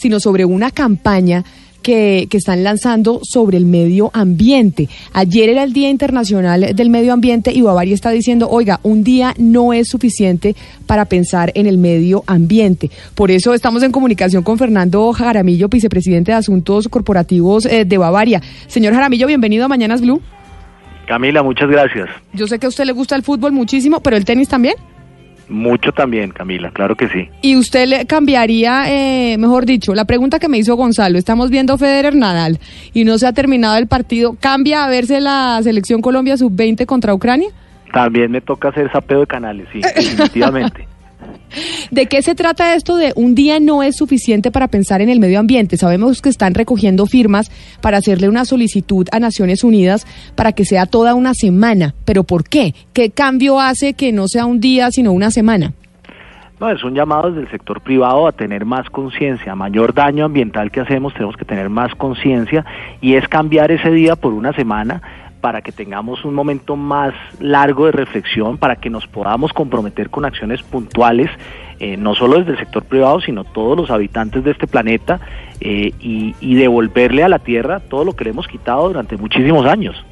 Sino sobre una campaña que, que, están lanzando sobre el medio ambiente. Ayer era el Día Internacional del Medio Ambiente y Bavaria está diciendo, oiga, un día no es suficiente para pensar en el medio ambiente. Por eso estamos en comunicación con Fernando Jaramillo, vicepresidente de Asuntos Corporativos eh, de Bavaria. Señor Jaramillo, bienvenido a Mañanas Blue. Camila, muchas gracias. Yo sé que a usted le gusta el fútbol muchísimo, pero el tenis también. Mucho también, Camila, claro que sí. ¿Y usted le cambiaría, eh, mejor dicho, la pregunta que me hizo Gonzalo? Estamos viendo Federer Nadal y no se ha terminado el partido. ¿Cambia a verse la selección Colombia sub-20 contra Ucrania? También me toca hacer sapeo de canales, sí, definitivamente. ¿De qué se trata esto de un día no es suficiente para pensar en el medio ambiente? Sabemos que están recogiendo firmas para hacerle una solicitud a Naciones Unidas para que sea toda una semana. ¿Pero por qué? ¿Qué cambio hace que no sea un día, sino una semana? No, es un llamado desde el sector privado a tener más conciencia. Mayor daño ambiental que hacemos, tenemos que tener más conciencia y es cambiar ese día por una semana para que tengamos un momento más largo de reflexión, para que nos podamos comprometer con acciones puntuales, eh, no solo desde el sector privado, sino todos los habitantes de este planeta, eh, y, y devolverle a la Tierra todo lo que le hemos quitado durante muchísimos años.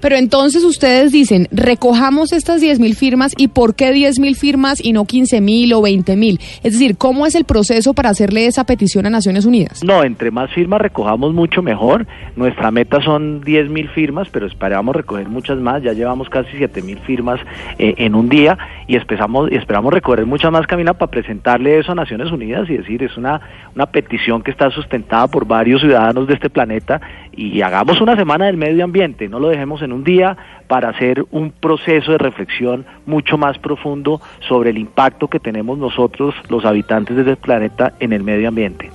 Pero entonces ustedes dicen, recojamos estas 10 mil firmas y ¿por qué 10 mil firmas y no 15 mil o 20 mil? Es decir, ¿cómo es el proceso para hacerle esa petición a Naciones Unidas? No, entre más firmas recojamos mucho mejor. Nuestra meta son 10 mil firmas, pero esperamos recoger muchas más. Ya llevamos casi 7 mil firmas eh, en un día y esperamos, esperamos recoger muchas más, Camila, para presentarle eso a Naciones Unidas y decir, es una, una petición que está sustentada por varios ciudadanos de este planeta y hagamos una semana del medio ambiente, no lo dejemos en un día para hacer un proceso de reflexión mucho más profundo sobre el impacto que tenemos nosotros, los habitantes de este planeta, en el medio ambiente.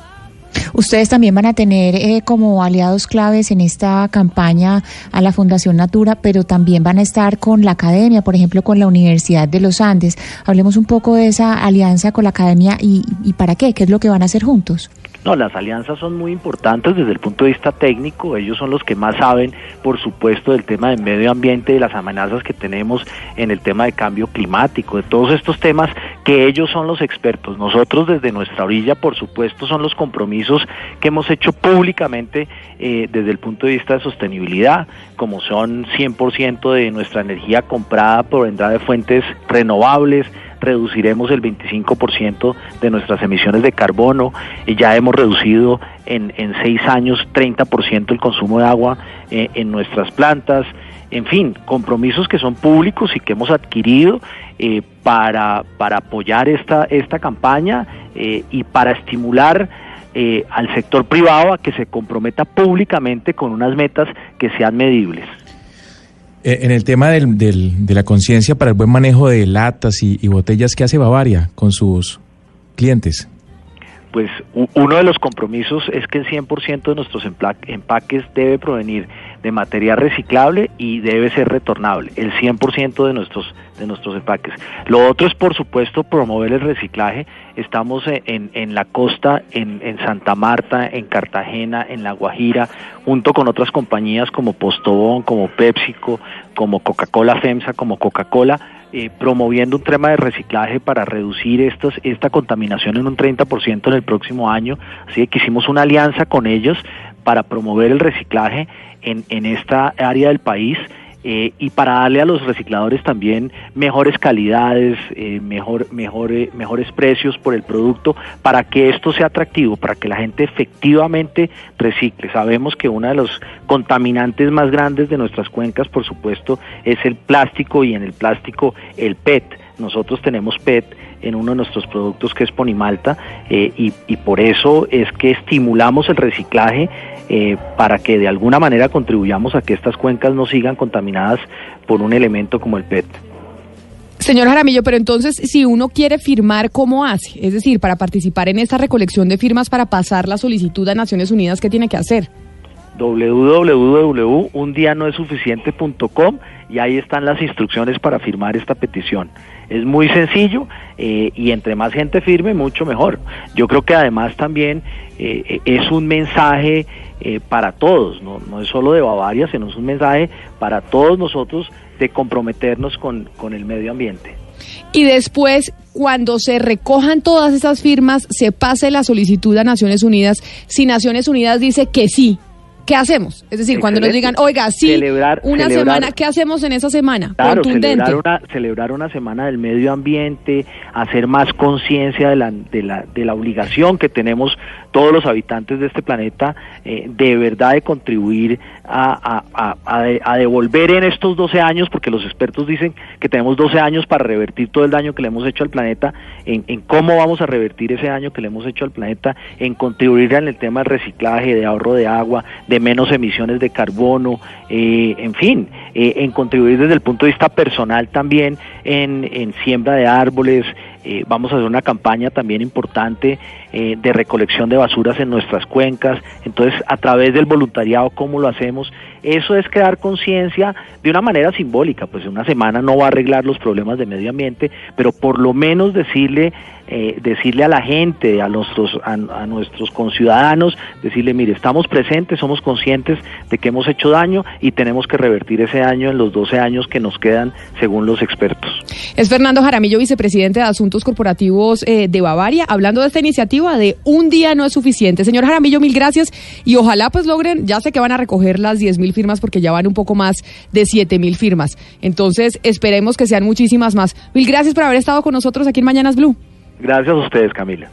Ustedes también van a tener eh, como aliados claves en esta campaña a la Fundación Natura, pero también van a estar con la academia, por ejemplo, con la Universidad de los Andes. Hablemos un poco de esa alianza con la academia y, y para qué, qué es lo que van a hacer juntos. No, las alianzas son muy importantes desde el punto de vista técnico. Ellos son los que más saben, por supuesto, del tema del medio ambiente, de las amenazas que tenemos en el tema de cambio climático, de todos estos temas que ellos son los expertos. Nosotros desde nuestra orilla, por supuesto, son los compromisos que hemos hecho públicamente eh, desde el punto de vista de sostenibilidad, como son 100% de nuestra energía comprada provendrá de fuentes renovables, reduciremos el 25% de nuestras emisiones de carbono y ya hemos reducido en, seis años 30% el consumo de agua eh, en nuestras plantas. En fin, compromisos que son públicos y que hemos adquirido eh, para, para apoyar esta, esta campaña eh, y para estimular eh, al sector privado a que se comprometa públicamente con unas metas que sean medibles. Eh, en el tema del, del, de la conciencia para el buen manejo de latas y, y, botellas, ¿qué hace Bavaria con sus clientes? Pues uno de los compromisos es que el 100% de nuestros empaques debe provenir de material reciclable y debe ser retornable, el 100% de nuestros de nuestros empaques. Lo otro es, por supuesto, promover el reciclaje. Estamos en, en la costa, en, en, Santa Marta, en Cartagena, en La Guajira, junto con otras compañías como Postobón, como PepsiCo, como Coca-Cola FEMSA, como Coca-Cola, eh, promoviendo un tema de reciclaje para reducir estos, esta contaminación en un 30% en el próximo año. Así que hicimos una alianza con ellos para promover el reciclaje en, en esta área del país eh, y para darle a los recicladores también mejores calidades, eh, mejor, mejor, eh, mejores precios por el producto, para que esto sea atractivo, para que la gente efectivamente recicle. Sabemos que uno de los contaminantes más grandes de nuestras cuencas, por supuesto, es el plástico y en el plástico el PET. Nosotros tenemos PET en uno de nuestros productos que es Ponimalta eh, y, y, por eso es que estimulamos el reciclaje eh, para que de alguna manera contribuyamos a que estas cuencas no sigan contaminadas por un elemento como el PET. Señor Jaramillo, pero entonces, si uno quiere firmar, ¿cómo hace? Es decir, para participar en esta recolección de firmas para pasar la solicitud a Naciones Unidas, ¿qué tiene que hacer? www.undianoesuficiente.com y ahí están las instrucciones para firmar esta petición. Es muy sencillo eh, y entre más gente firme, mucho mejor. Yo creo que además también eh, es un mensaje eh, para todos, ¿no? no es solo de Bavaria, sino es un mensaje para todos nosotros de comprometernos con, con el medio ambiente. Y después, cuando se recojan todas esas firmas, se pase la solicitud a Naciones Unidas, si Naciones Unidas dice que sí, ¿qué hacemos? Es decir, cuando nos digan, oiga, sí, Celebrar- una celebrar- semana, ¿qué hacemos en esa semana? Claro, Contundente. celebrar una, celebrar una semana del medio ambiente, hacer más conciencia de la, de, la, de la obligación que tenemos todos los habitantes de este planeta, eh, de verdad de contribuir a, a- a- a de- a devolver en estos 12 años, porque los expertos dicen que tenemos 12 años para revertir todo el daño que le hemos hecho al planeta, en, en cómo vamos a revertir ese daño que le hemos hecho al planeta, en contribuir en el tema del reciclaje, de ahorro de agua, de menos emisiones de carbono, eh, en fin, eh, en contribuir desde el punto de vista personal también en, en siembra de árboles. eh, vamos a hacer una campaña también importante eh, de recolección de basuras en nuestras cuencas. Entonces, a través del voluntariado, ¿cómo lo hacemos? Eso es crear conciencia de una manera simbólica. Pues una semana no va a arreglar los problemas de medio ambiente, pero por lo menos decirle eh, decirle a la gente, a nuestros, a, nuestros conciudadanos, decirle, mire, estamos presentes, somos conscientes de que hemos hecho daño y tenemos que revertir ese daño en los 12 años que nos quedan según los expertos. Es Fernando Jaramillo, vicepresidente de Asuntos Corporativos eh, de Bavaria, hablando de esta iniciativa de un día no es suficiente. Señor Jaramillo, mil gracias y ojalá pues logren, ya sé que van a recoger las 10 mil firmas porque ya van un poco más de 7 mil firmas. Entonces esperemos que sean muchísimas más. Mil gracias por haber estado con nosotros aquí en Mañanas Blue. Gracias a ustedes, Camila.